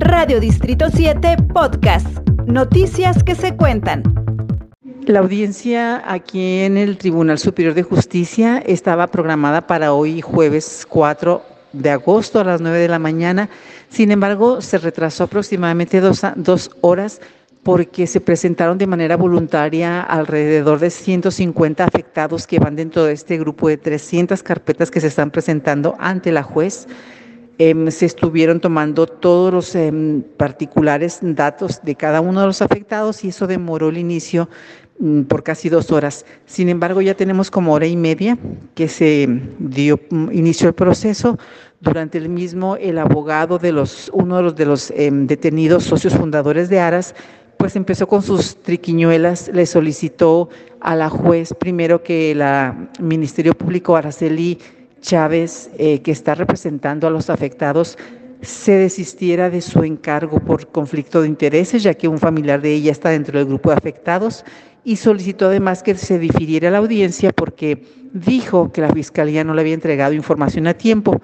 Radio Distrito 7 Podcast. Noticias que se cuentan. La audiencia aquí en el Tribunal Superior de Justicia estaba programada para hoy jueves 4 de agosto a las 9 de la mañana. Sin embargo, se retrasó aproximadamente dos, dos horas porque se presentaron de manera voluntaria alrededor de 150 afectados que van dentro de este grupo de 300 carpetas que se están presentando ante la juez. Em, se estuvieron tomando todos los em, particulares datos de cada uno de los afectados y eso demoró el inicio mm, por casi dos horas. Sin embargo, ya tenemos como hora y media que se dio mm, inicio el proceso. Durante el mismo, el abogado de los, uno de los, de los em, detenidos socios fundadores de Aras pues empezó con sus triquiñuelas, le solicitó a la juez primero que el Ministerio Público Araceli Chávez, eh, que está representando a los afectados, se desistiera de su encargo por conflicto de intereses, ya que un familiar de ella está dentro del grupo de afectados, y solicitó además que se difiriera la audiencia porque dijo que la Fiscalía no le había entregado información a tiempo.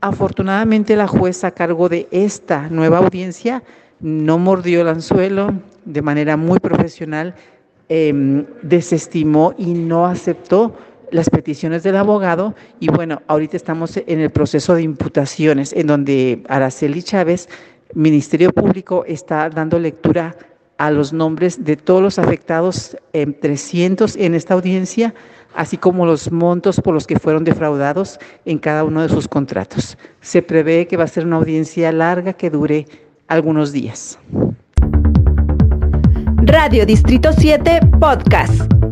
Afortunadamente la jueza a cargo de esta nueva audiencia no mordió el anzuelo, de manera muy profesional em, desestimó y no aceptó las peticiones del abogado y bueno, ahorita estamos en el proceso de imputaciones en donde Araceli Chávez, Ministerio Público, está dando lectura a los nombres de todos los afectados, en 300 en esta audiencia, así como los montos por los que fueron defraudados en cada uno de sus contratos. Se prevé que va a ser una audiencia larga que dure algunos días. Radio Distrito 7 Podcast.